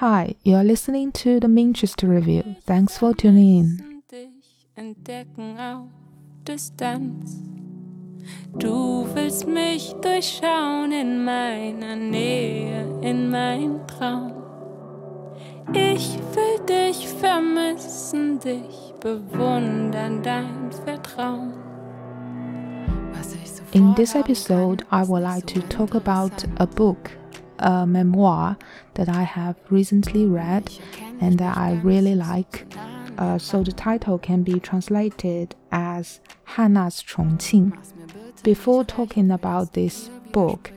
Hi, you're listening to the Manchester Review. Thanks for tuning in. Distanz. Du willst mich durchschauen in meiner Nähe, in meinem Traum. Ich will dich vermissen, dich bewundern, dein Vertrauen. In this episode, I would like to talk about a book a memoir that I have recently read and that I really like. Uh, so the title can be translated as Hanna's Chongqing. Before talking about this book,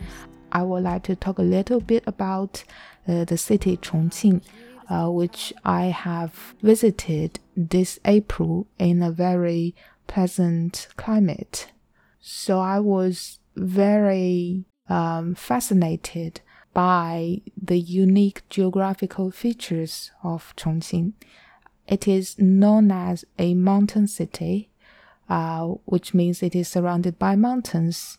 I would like to talk a little bit about uh, the city Chongqing, uh, which I have visited this April in a very pleasant climate. So I was very um, fascinated by the unique geographical features of Chongqing. It is known as a mountain city, uh, which means it is surrounded by mountains,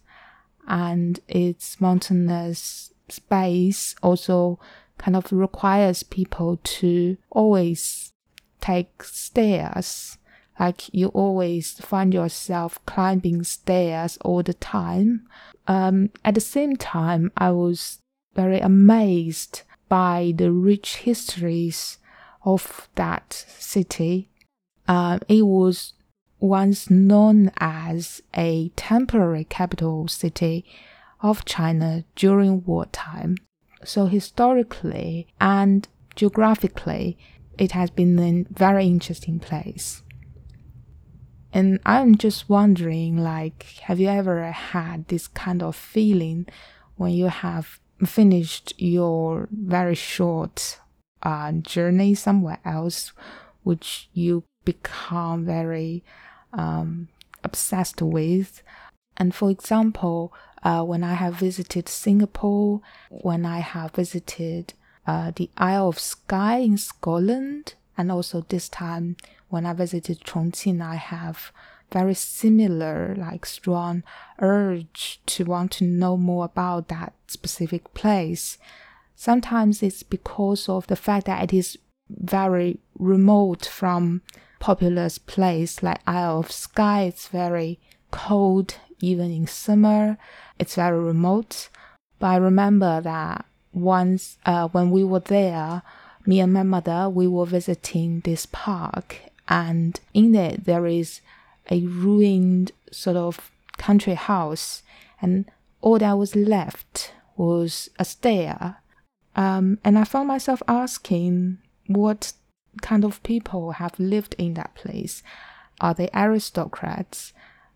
and its mountainous space also kind of requires people to always take stairs. Like you always find yourself climbing stairs all the time. Um, at the same time, I was very amazed by the rich histories of that city. Uh, it was once known as a temporary capital city of China during wartime. So historically and geographically, it has been a very interesting place. And I'm just wondering, like, have you ever had this kind of feeling when you have finished your very short uh, journey somewhere else, which you become very um, obsessed with. And for example, uh, when I have visited Singapore, when I have visited uh, the Isle of Skye in Scotland, and also this time when I visited Chongqing, I have very similar, like strong urge to want to know more about that specific place. Sometimes it's because of the fact that it is very remote from populous place like Isle of Skye. It's very cold even in summer. It's very remote. But I remember that once uh, when we were there, me and my mother, we were visiting this park, and in it there is a ruined sort of country house, and all that was left was a stair. Um, and I found myself asking what kind of people have lived in that place. Are they aristocrats?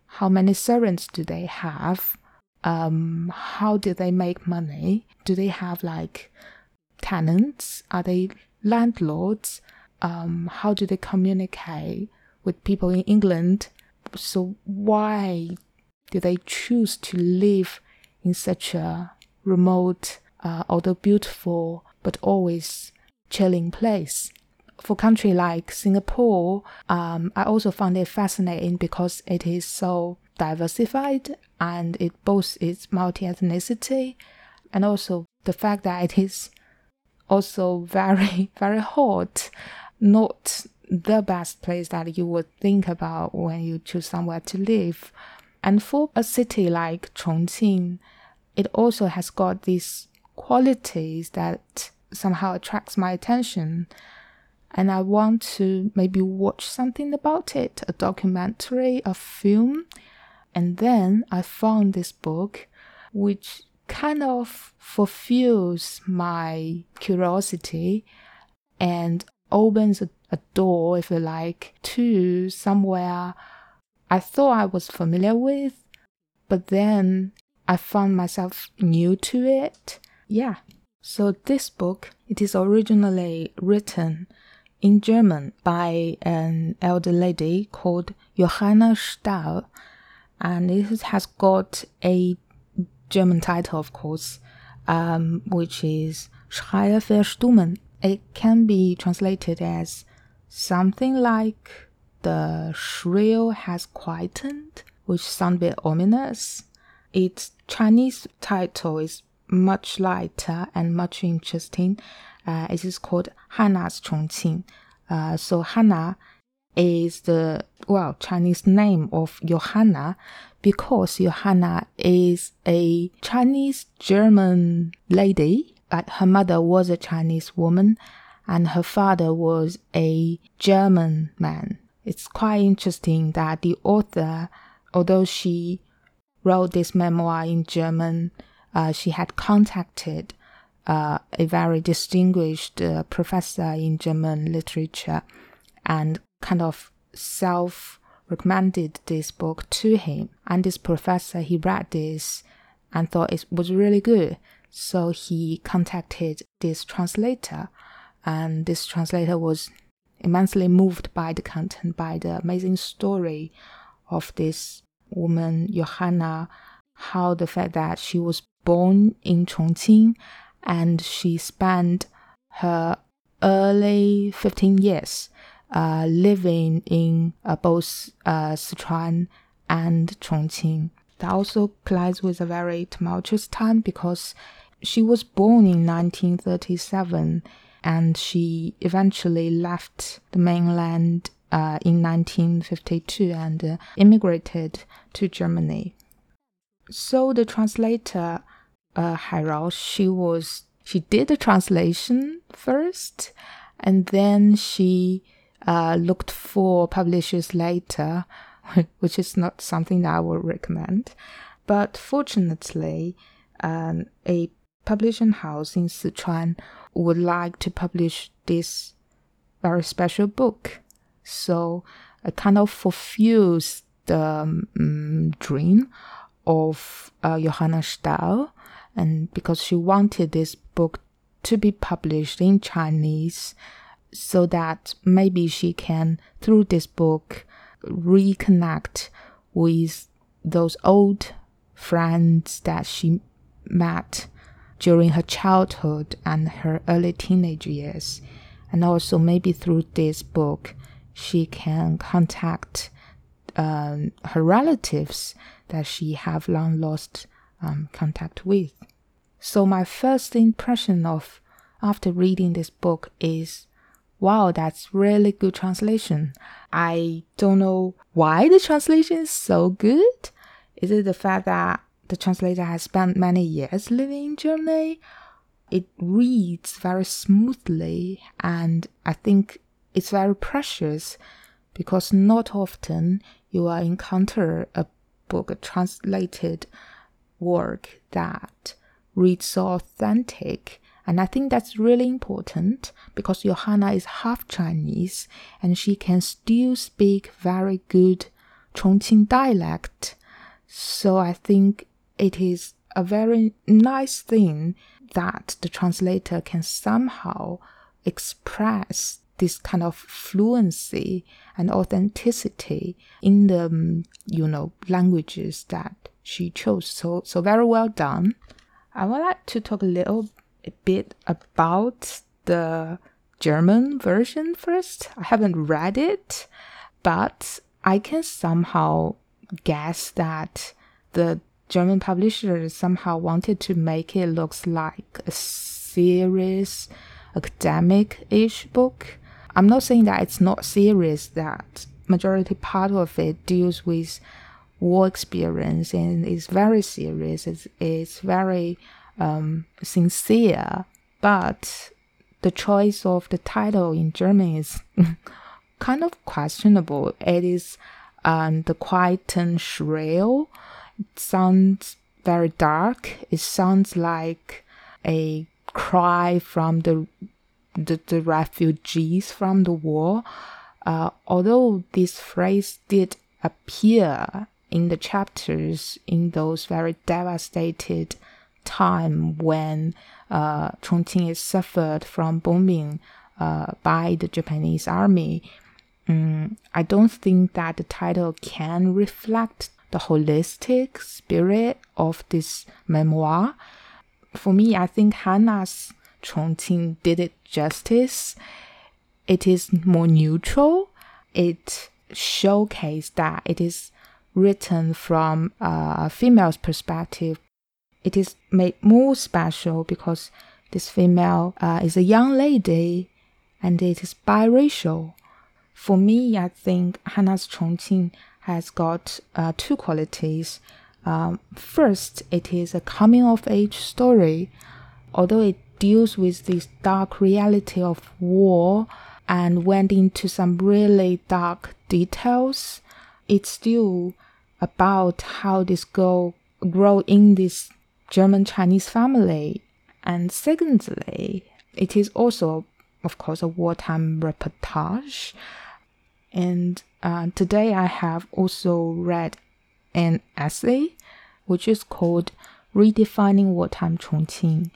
How many servants do they have? Um, how do they make money? Do they have like tenants? Are they landlords? Um, how do they communicate with people in England? So why do they choose to live in such a remote, uh, although beautiful, but always chilling place? For country like Singapore, um, I also found it fascinating because it is so diversified and it boasts its multi-ethnicity and also the fact that it is also very, very hot. Not the best place that you would think about when you choose somewhere to live. And for a city like Chongqing, it also has got these qualities that somehow attracts my attention. And I want to maybe watch something about it, a documentary, a film. And then I found this book, which kind of fulfills my curiosity and opens a a door, if you like, to somewhere I thought I was familiar with, but then I found myself new to it. Yeah. So this book, it is originally written in German by an elder lady called Johanna Stahl, and it has got a German title, of course, um, which is Schreie verstummen. It can be translated as Something like the shrill has quietened, which sounds a bit ominous. Its Chinese title is much lighter and much interesting, Uh, it is called Hanna's Chongqing. Uh, so Hanna is the well Chinese name of Johanna because Johanna is a Chinese German lady. But her mother was a Chinese woman, and her father was a German man. It's quite interesting that the author, although she wrote this memoir in German, uh, she had contacted uh, a very distinguished uh, professor in German literature and kind of self recommended this book to him. And this professor, he read this and thought it was really good. So he contacted this translator, and this translator was immensely moved by the content, by the amazing story of this woman, Johanna, how the fact that she was born in Chongqing and she spent her early 15 years uh, living in uh, both uh, Sichuan and Chongqing. That also collides with a very tumultuous time because she was born in 1937 and she eventually left the mainland uh, in 1952 and uh, immigrated to Germany. So the translator uh, Hai she was she did the translation first, and then she uh, looked for publishers later, which is not something that I would recommend. But fortunately, um, a publishing house in Sichuan would like to publish this very special book. So it kind of fulfills the um, dream of uh, Johanna Stahl and because she wanted this book to be published in Chinese so that maybe she can, through this book, reconnect with those old friends that she met during her childhood and her early teenage years. And also, maybe through this book, she can contact um, her relatives that she have long lost um, contact with. So my first impression of after reading this book is wow, that's really good translation. I don't know why the translation is so good. Is it the fact that the translator has spent many years living in Germany? It reads very smoothly, and I think it's very precious because not often you will encounter a book a translated work that reads so authentic. And I think that's really important because Johanna is half Chinese and she can still speak very good Chongqing dialect. So I think it is a very nice thing that the translator can somehow express this kind of fluency and authenticity in the um, you know languages that she chose. So so very well done. I would like to talk a little bit about the german version first. I haven't read it but i can somehow guess that the german publishers somehow wanted to make it looks like a serious academic-ish book I'm not saying that it's not serious, that majority part of it deals with war experience and is very serious, it's, it's very um, sincere, but the choice of the title in German is kind of questionable. It is um, the quiet and shrill. It sounds very dark. It sounds like a cry from the the, the refugees from the war. Uh, although this phrase did appear in the chapters in those very devastated time when uh, Chongqing is suffered from bombing uh, by the Japanese army, um, I don't think that the title can reflect the holistic spirit of this memoir. For me, I think Hanna's Chongqing did it justice. It is more neutral. It showcased that it is written from a female's perspective. It is made more special because This female uh, is a young lady and it is biracial. For me, I think Hanna's Chongqing has got uh, two qualities. Um, first, it is a coming of age story. Although it deals with this dark reality of war and went into some really dark details, it's still about how this girl grow in this German Chinese family. And secondly, it is also, of course, a wartime reportage. And uh, today I have also read an essay which is called Redefining Wartime Chongqing,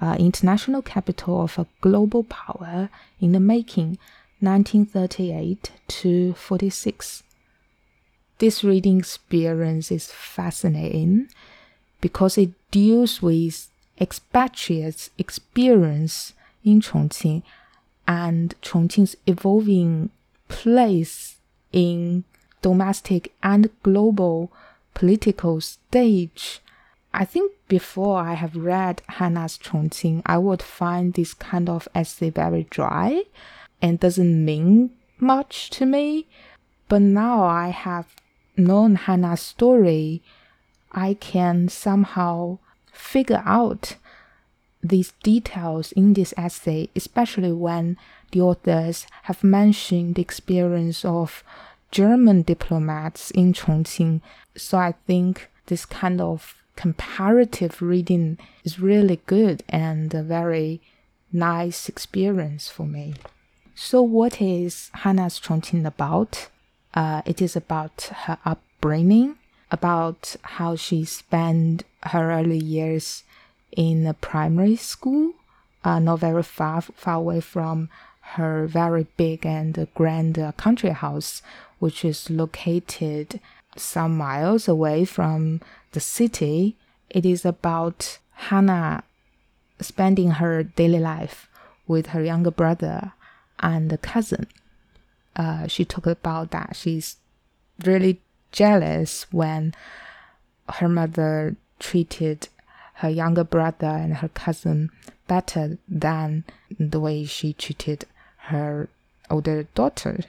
uh, International Capital of a Global Power in the Making, 1938 to 46. This reading experience is fascinating because it deals with expatriates' experience in Chongqing and Chongqing's evolving place in domestic and global political stage. I think before I have read Hanna's Chongqing, I would find this kind of essay very dry and doesn't mean much to me. But now I have known Hanna's story, I can somehow figure out these details in this essay, especially when the authors have mentioned the experience of German diplomats in Chongqing. So I think this kind of comparative reading is really good and a very nice experience for me. So, what is Hanna's Chongqing about? Uh, it is about her upbringing, about how she spent her early years in a primary school, uh, not very far far away from her very big and grand country house, which is located some miles away from the city. It is about Hanna spending her daily life with her younger brother and cousin uh, she talked about that she's really jealous when her mother treated her younger brother and her cousin better than the way she treated her older daughter.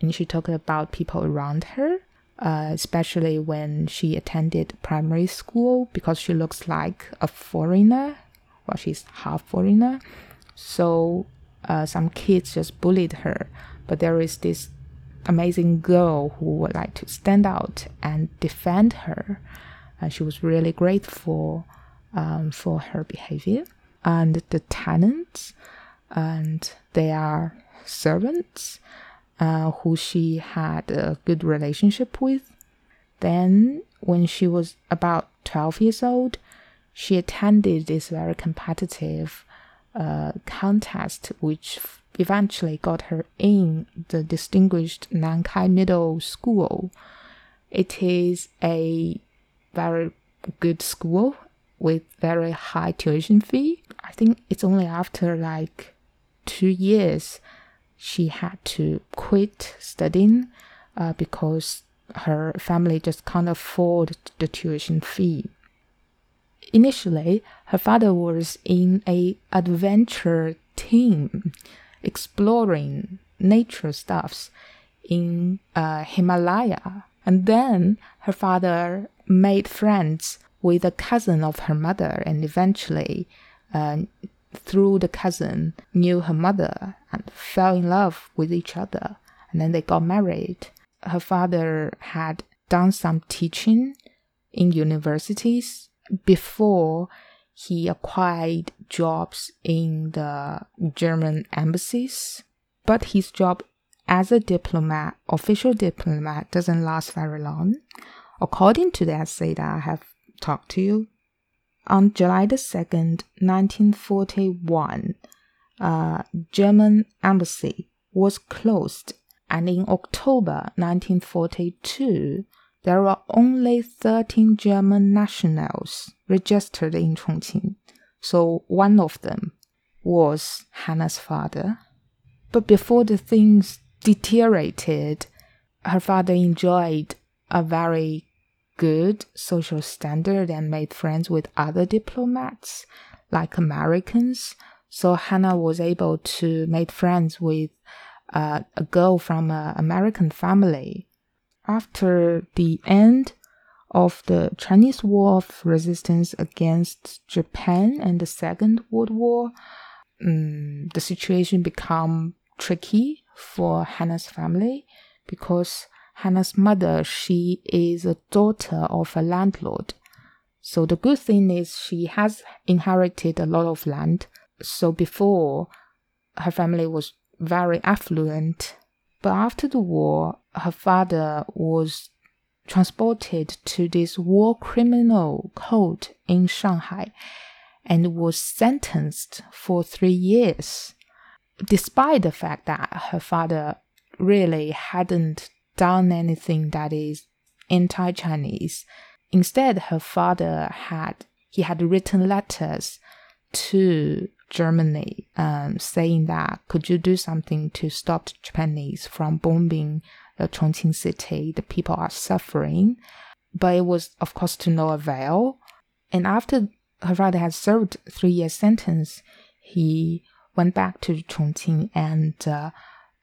And she talked about people around her, uh, especially when she attended primary school because she looks like a foreigner. Well, she's half foreigner. So uh, some kids just bullied her but there is this amazing girl who would like to stand out and defend her. And she was really grateful um, for her behavior. And the tenants, and they are servants uh, who she had a good relationship with. Then, when she was about 12 years old, she attended this very competitive uh, contest, which eventually got her in the distinguished Nankai Middle School. It is a very good school with very high tuition fee. I think it's only after like two years she had to quit studying uh, because her family just can't afford the tuition fee. Initially, her father was in a adventure team exploring nature stuffs in uh, Himalaya. And then her father made friends with a cousin of her mother and eventually, uh, through the cousin, knew her mother and fell in love with each other. And then they got married. Her father had done some teaching in universities before he acquired jobs in the German embassies, but his job as a diplomat, official diplomat, doesn't last very long. According to the essay that I have talked to you, on July the 2nd, 1941, uh, German embassy was closed, and in October 1942, there were only 13 German nationals registered in Chongqing, so one of them was Hanna's father. But before the things deteriorated, her father enjoyed a very good social standard and made friends with other diplomats like Americans. So Hanna was able to make friends with uh, a girl from an American family. After the end of the Chinese War of Resistance against Japan and the Second World War, um, the situation became tricky for Hanna's family because Hanna's mother, she is a daughter of a landlord. So the good thing is she has inherited a lot of land. So before, her family was very affluent. But after the war, her father was transported to this war criminal court in Shanghai and was sentenced for three years, despite the fact that her father really hadn't done anything that is anti Chinese. Instead, her father had he had written letters to Germany um, saying that could you do something to stop the Japanese from bombing the Chongqing city? The people are suffering. But it was, of course, to no avail. And after her father had served three years sentence, he went back to Chongqing and uh,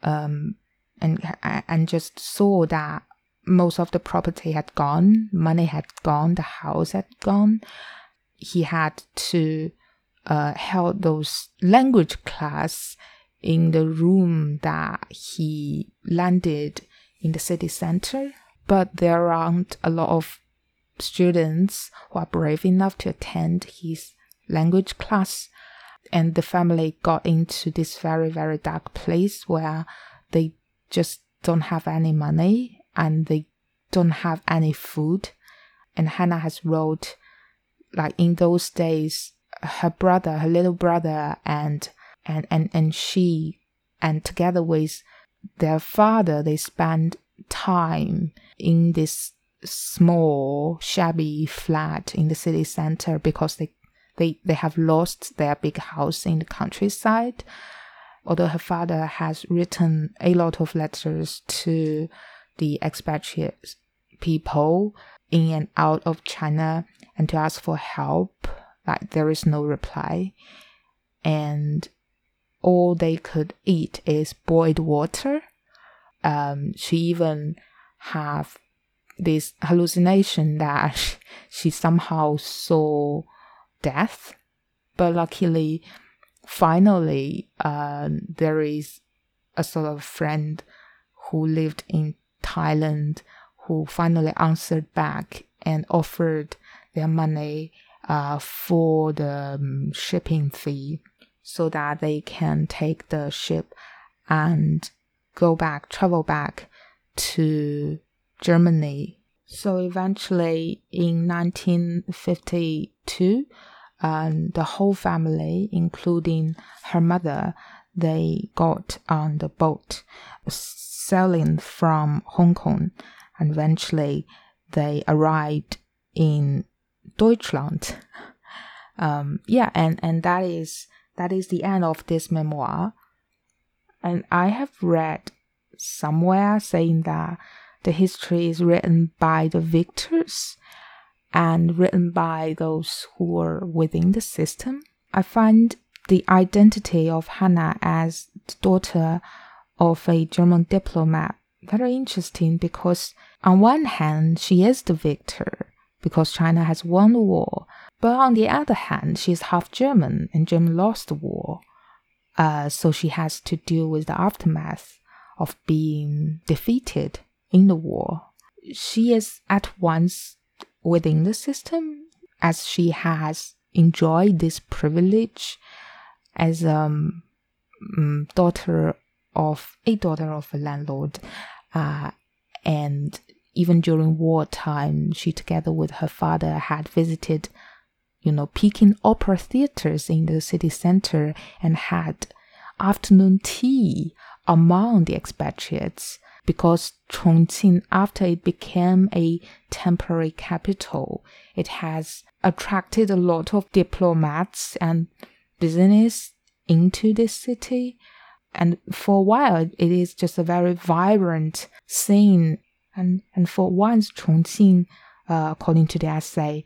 um, and and just saw that most of the property had gone, money had gone, the house had gone. He had to uh, held those language class in the room that he landed in the city center. But there aren't a lot of students who are brave enough to attend his language class. And the family got into this very, very dark place where they just don't have any money and they don't have any food. And Hanna has wrote, like in those days, her brother, her little brother, and and and and she, and together with their father, they spend time in this small, shabby flat in the city center because they they they have lost their big house in the countryside. Although her father has written a lot of letters to the expatriate people in and out of China and to ask for help like there is no reply. And all they could eat is boiled water. Um, she even have this hallucination that she somehow saw death. But luckily, finally, uh, there is a sort of friend who lived in Thailand who finally answered back and offered their money uh, for the um, shipping fee so that they can take the ship and go back, travel back to Germany. So eventually in 1952, um, the whole family, including her mother, they got on the boat sailing from Hong Kong and eventually they arrived in Deutschland. Um, yeah, and, and that is that is the end of this memoir. And I have read somewhere saying that the history is written by the victors and written by those who were within the system. I find the identity of Hanna as the daughter of a German diplomat very interesting because on one hand she is the victor because China has won the war. But on the other hand, she is half German and Germany lost the war. Uh, so she has to deal with the aftermath of being defeated in the war. She is at once within the system as she has enjoyed this privilege as a um, mm, daughter of a daughter of a landlord uh, and even during wartime, she, together with her father, had visited, you know, Peking opera theaters in the city center and had afternoon tea among the expatriates because Chongqing, after it became a temporary capital, it has attracted a lot of diplomats and business into this city. And for a while, it is just a very vibrant scene and, and for once, Chongqing, uh, according to the essay,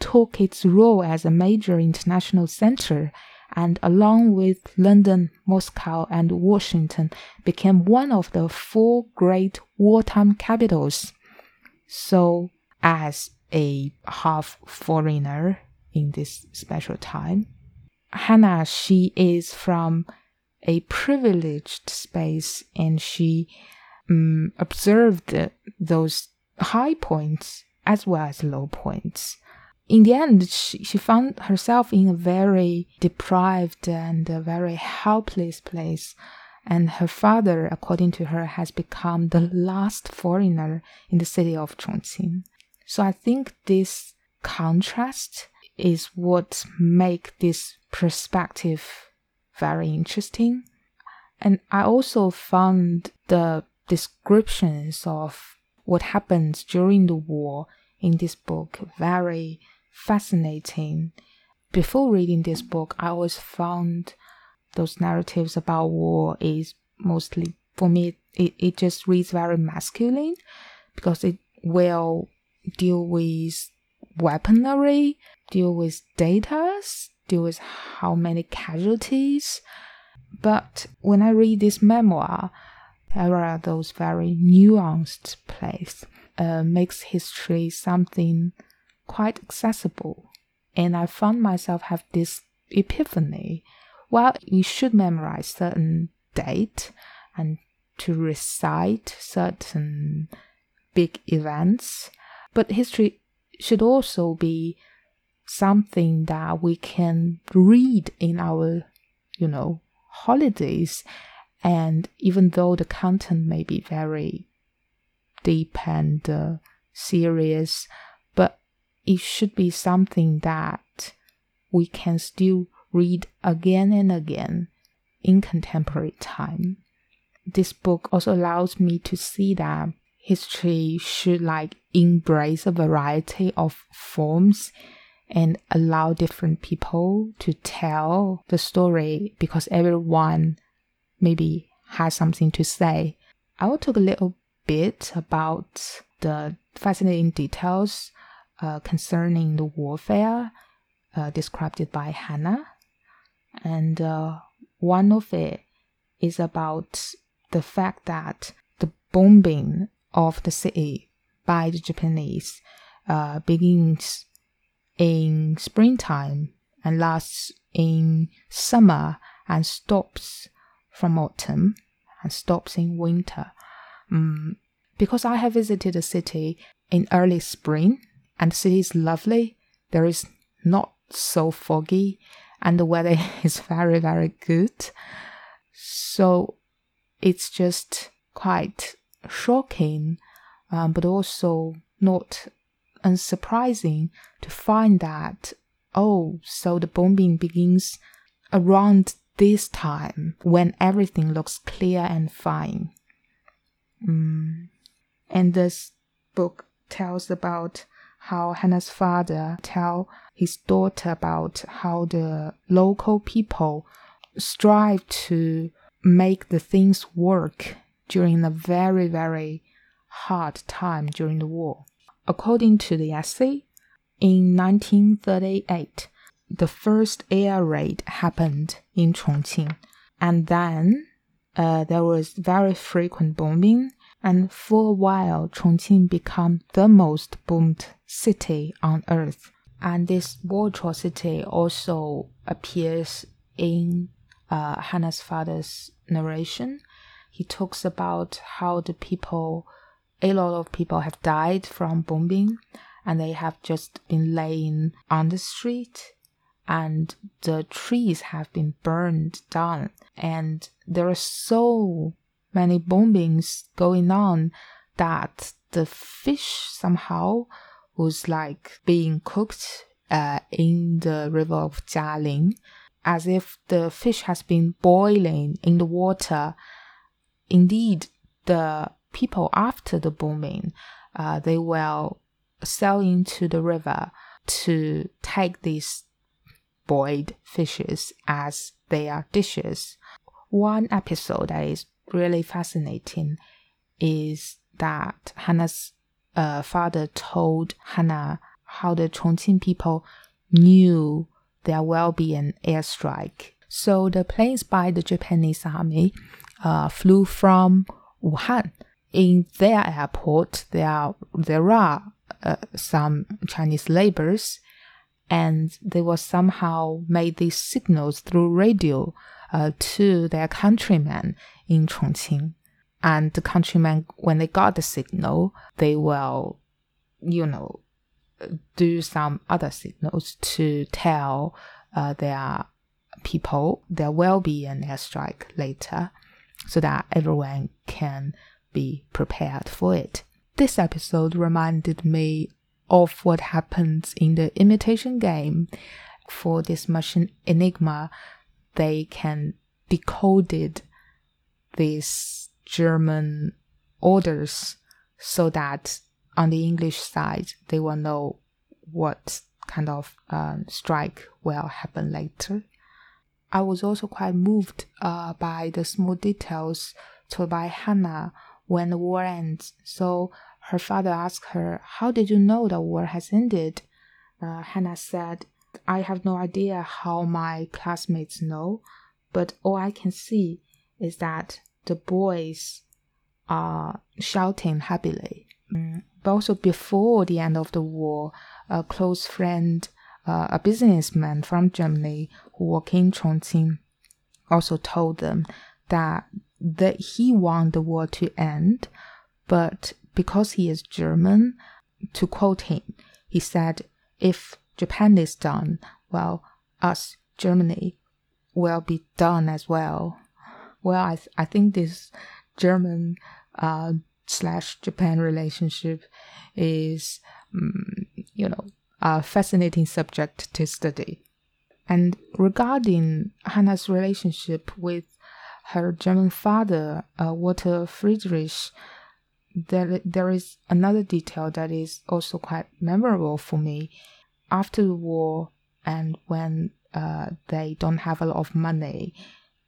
took its role as a major international center and along with London, Moscow, and Washington, became one of the four great wartime capitals. So, as a half foreigner in this special time, Hanna, she is from a privileged space and she um, observed those high points as well as low points. In the end, she, she found herself in a very deprived and a very helpless place. And her father, according to her, has become the last foreigner in the city of Chongqing. So I think this contrast is what make this perspective very interesting. And I also found the descriptions of what happens during the war in this book very fascinating. Before reading this book, I always found those narratives about war is mostly for me it, it just reads very masculine because it will deal with weaponry, deal with data, deal with how many casualties. But when I read this memoir, there are those very nuanced plays. Uh, makes history something quite accessible. And I found myself have this epiphany. Well, you should memorize certain date and to recite certain big events, but history should also be something that we can read in our, you know, holidays. And even though the content may be very deep and uh, serious, it should be something that we can still read again and again in contemporary time. This book also allows me to see that history should like embrace a variety of forms and allow different people to tell the story because everyone maybe has something to say. I will talk a little bit about the fascinating details uh, concerning the warfare uh, described by Hanna. And uh, one of it is about the fact that the bombing of the city by the Japanese uh, begins in springtime and lasts in summer and stops from autumn and stops in winter. Um, because I have visited the city in early spring and the city is lovely, there is not so foggy and the weather is very, very good. So it's just quite shocking, um, but also not unsurprising to find that, oh, so the bombing begins around this time when everything looks clear and fine. Mm. And this book tells about how Hanna's father tell his daughter about how the local people strive to make the things work during a very, very hard time during the war. According to the essay, in 1938, the first air raid happened in Chongqing, and then uh, there was very frequent bombing, and for a while, Chongqing became the most boomed city on earth. And this war atrocity also appears in uh, Hanna's father's narration. He talks about how the people a lot of people have died from bombing and they have just been laying on the street and the trees have been burned down and there are so many bombings going on that the fish somehow was like being cooked uh, in the river of Jialing as if the fish has been boiling in the water. Indeed, the people after the bombing, uh, they will sail into the river to take these boiled fishes as their dishes. One episode that is really fascinating is that Hanna's uh, father told Hanna how the Chongqing people knew there will be an airstrike. So the planes by the Japanese army uh, flew from Wuhan. In their airport, there are, there are uh, some Chinese laborers, and they were somehow made these signals through radio uh, to their countrymen in Chongqing. And the countrymen, when they got the signal, they will, you know, do some other signals to tell uh, their people there will be an airstrike later so that everyone can be prepared for it. This episode reminded me of what happens in the imitation game. For this machine Enigma, they can decoded these German orders so that on the English side they will know what kind of uh, strike will happen later. I was also quite moved uh, by the small details told by Hanna when the war ends. So her father asked her, How did you know the war has ended? Uh, Hanna said, I have no idea how my classmates know, but all I can see is that the boys are shouting happily. But also before the end of the war, a close friend, uh, a businessman from Germany who worked in Chongqing, also told them that that he want the war to end, but because he is German, to quote him, he said, "If Japan is done, well, us Germany will be done as well." Well, I th- I think this German uh, slash Japan relationship is, um, you know, a fascinating subject to study. And regarding Hanna's relationship with her German father, uh, Walter Friedrich, there, there is another detail that is also quite memorable for me. After the war, and when uh, they don't have a lot of money,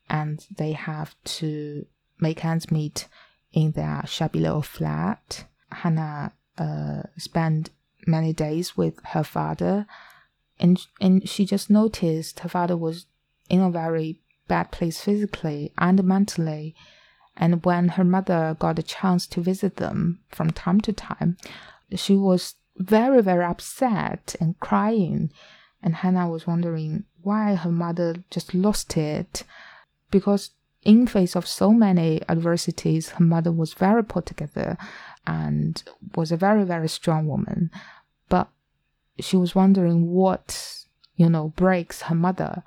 and they have to make ends meet in their shabby little flat. Hanna uh, spent many days with her father, and and she just noticed her father was in a very bad place physically and mentally. And when her mother got a chance to visit them from time to time, she was very, very upset and crying. And Hanna was wondering why her mother just lost it because in face of so many adversities, her mother was very put together and was a very, very strong woman. But she was wondering what, you know, breaks her mother.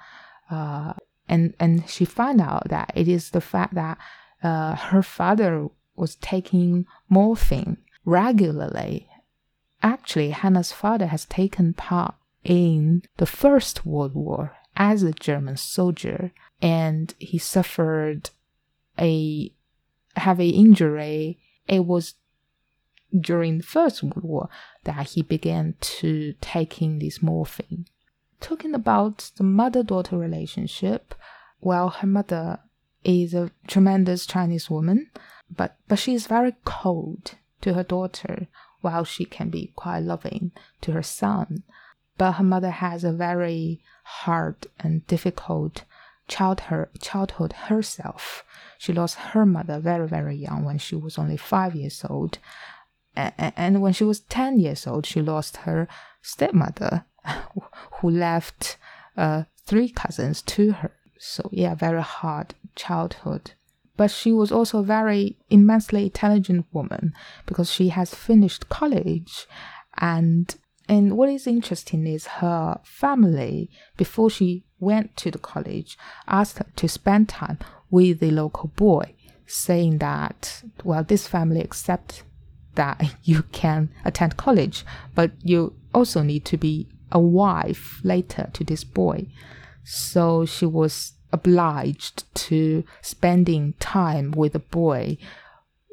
Uh, and, and she found out that it is the fact that uh, her father was taking morphine regularly. Actually, Hanna's father has taken part in the First World War as a German soldier and he suffered a heavy injury. It was during the First World War that he began to taking this morphine. Talking about the mother-daughter relationship, well, her mother is a tremendous Chinese woman, but but she is very cold to her daughter, while she can be quite loving to her son. But her mother has a very hard and difficult childhood, childhood herself. She lost her mother very, very young when she was only five years old. And when she was 10 years old, she lost her stepmother, who left uh, three cousins to her. So, yeah, very hard childhood. But she was also a very immensely intelligent woman because she has finished college and and what is interesting is her family, before she went to the college, asked her to spend time with the local boy, saying that, well, this family accept that you can attend college, but you also need to be a wife later to this boy. So she was obliged to spending time with a boy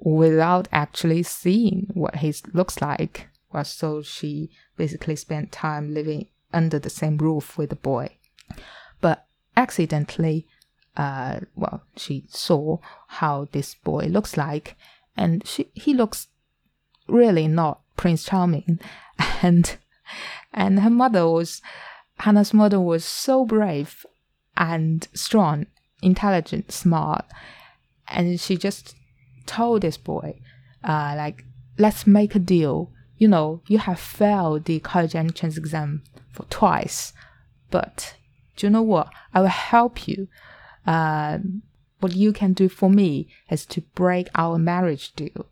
without actually seeing what he looks like. Well, so she basically spent time living under the same roof with the boy. But accidentally, uh, well, she saw how this boy looks like, and she, he looks really not Prince Charming. And and her mother was Hanna's mother was so brave and strong, intelligent, smart, and she just told this boy, uh, like, let's make a deal. You know, you have failed the college entrance exam for twice, but do you know what? I will help you. Uh, what you can do for me is to break our marriage deal.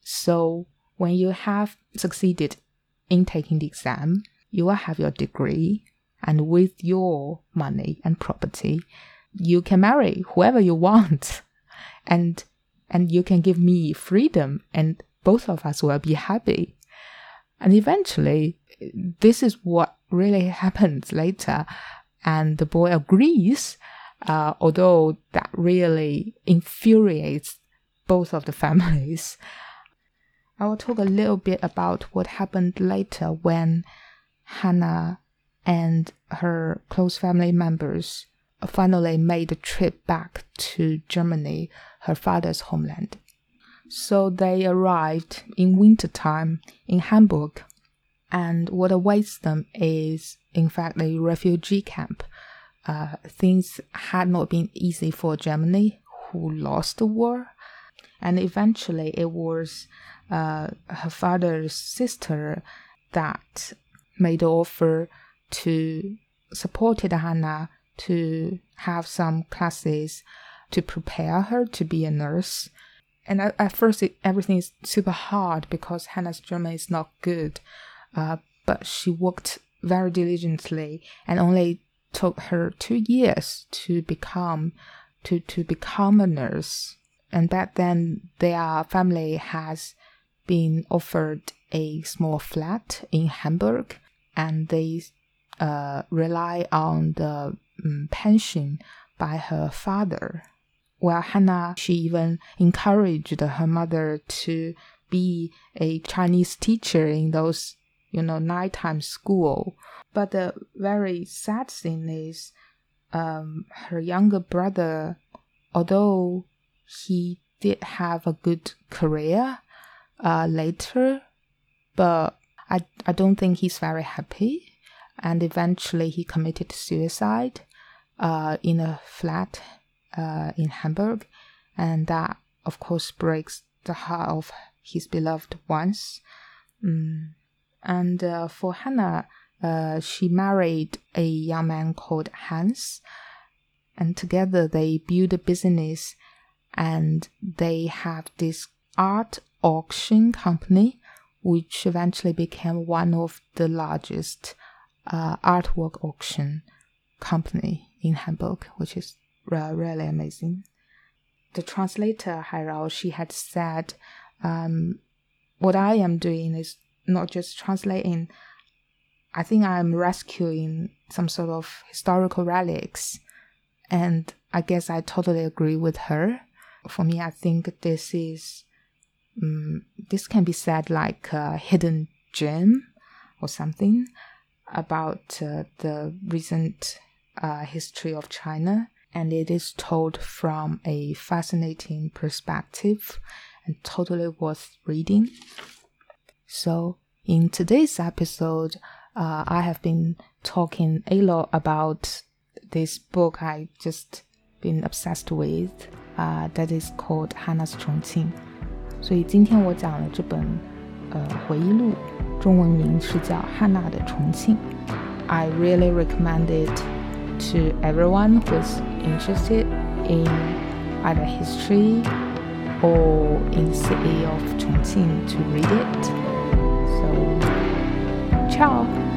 So when you have succeeded in taking the exam, you will have your degree, and with your money and property, you can marry whoever you want, and and you can give me freedom, and both of us will be happy. And eventually, this is what really happens later, and the boy agrees, uh, although that really infuriates both of the families. I will talk a little bit about what happened later when Hanna and her close family members finally made the trip back to Germany, her father's homeland. So they arrived in wintertime in Hamburg, and what awaits them is, in fact, a refugee camp. Uh, things had not been easy for Germany, who lost the war, and eventually it was uh, her father's sister that made the offer to supported Hanna to have some classes to prepare her to be a nurse. And at, at first, it, everything is super hard because Hanna's German is not good. Uh, but she worked very diligently and only took her two years to become to, to become a nurse. And back then, their family has been offered a small flat in Hamburg, and they uh, rely on the um, pension by her father. Well, Hanna, she even encouraged her mother to be a Chinese teacher in those, you know, nighttime school. But the very sad thing is, um, her younger brother, although he did have a good career, uh, later, but I, I don't think he's very happy. And eventually he committed suicide uh, in a flat uh, in Hamburg. And that, of course, breaks the heart of his beloved ones. Mm. And uh, for Hanna, uh, she married a young man called Hans. And together they built a business and they have this art auction company, which eventually became one of the largest uh, artwork auction company in Hamburg, which is really amazing. The translator Hairao, she had said, um, "What I am doing is not just translating. I think I'm rescuing some sort of historical relics." And I guess I totally agree with her. For me, I think this is um, this can be said like a hidden gem or something about uh, the recent uh, history of China, and it is told from a fascinating perspective and totally worth reading. So, in today's episode, uh, I have been talking a lot about this book I just been obsessed with, uh, that is called Hanna's Chongqing. 所以今天我讲了这本呃回忆录。中文名是叫《汉娜的重庆》。I really recommend it to everyone who is interested in either history or in the city of Chongqing to read it. So, ciao.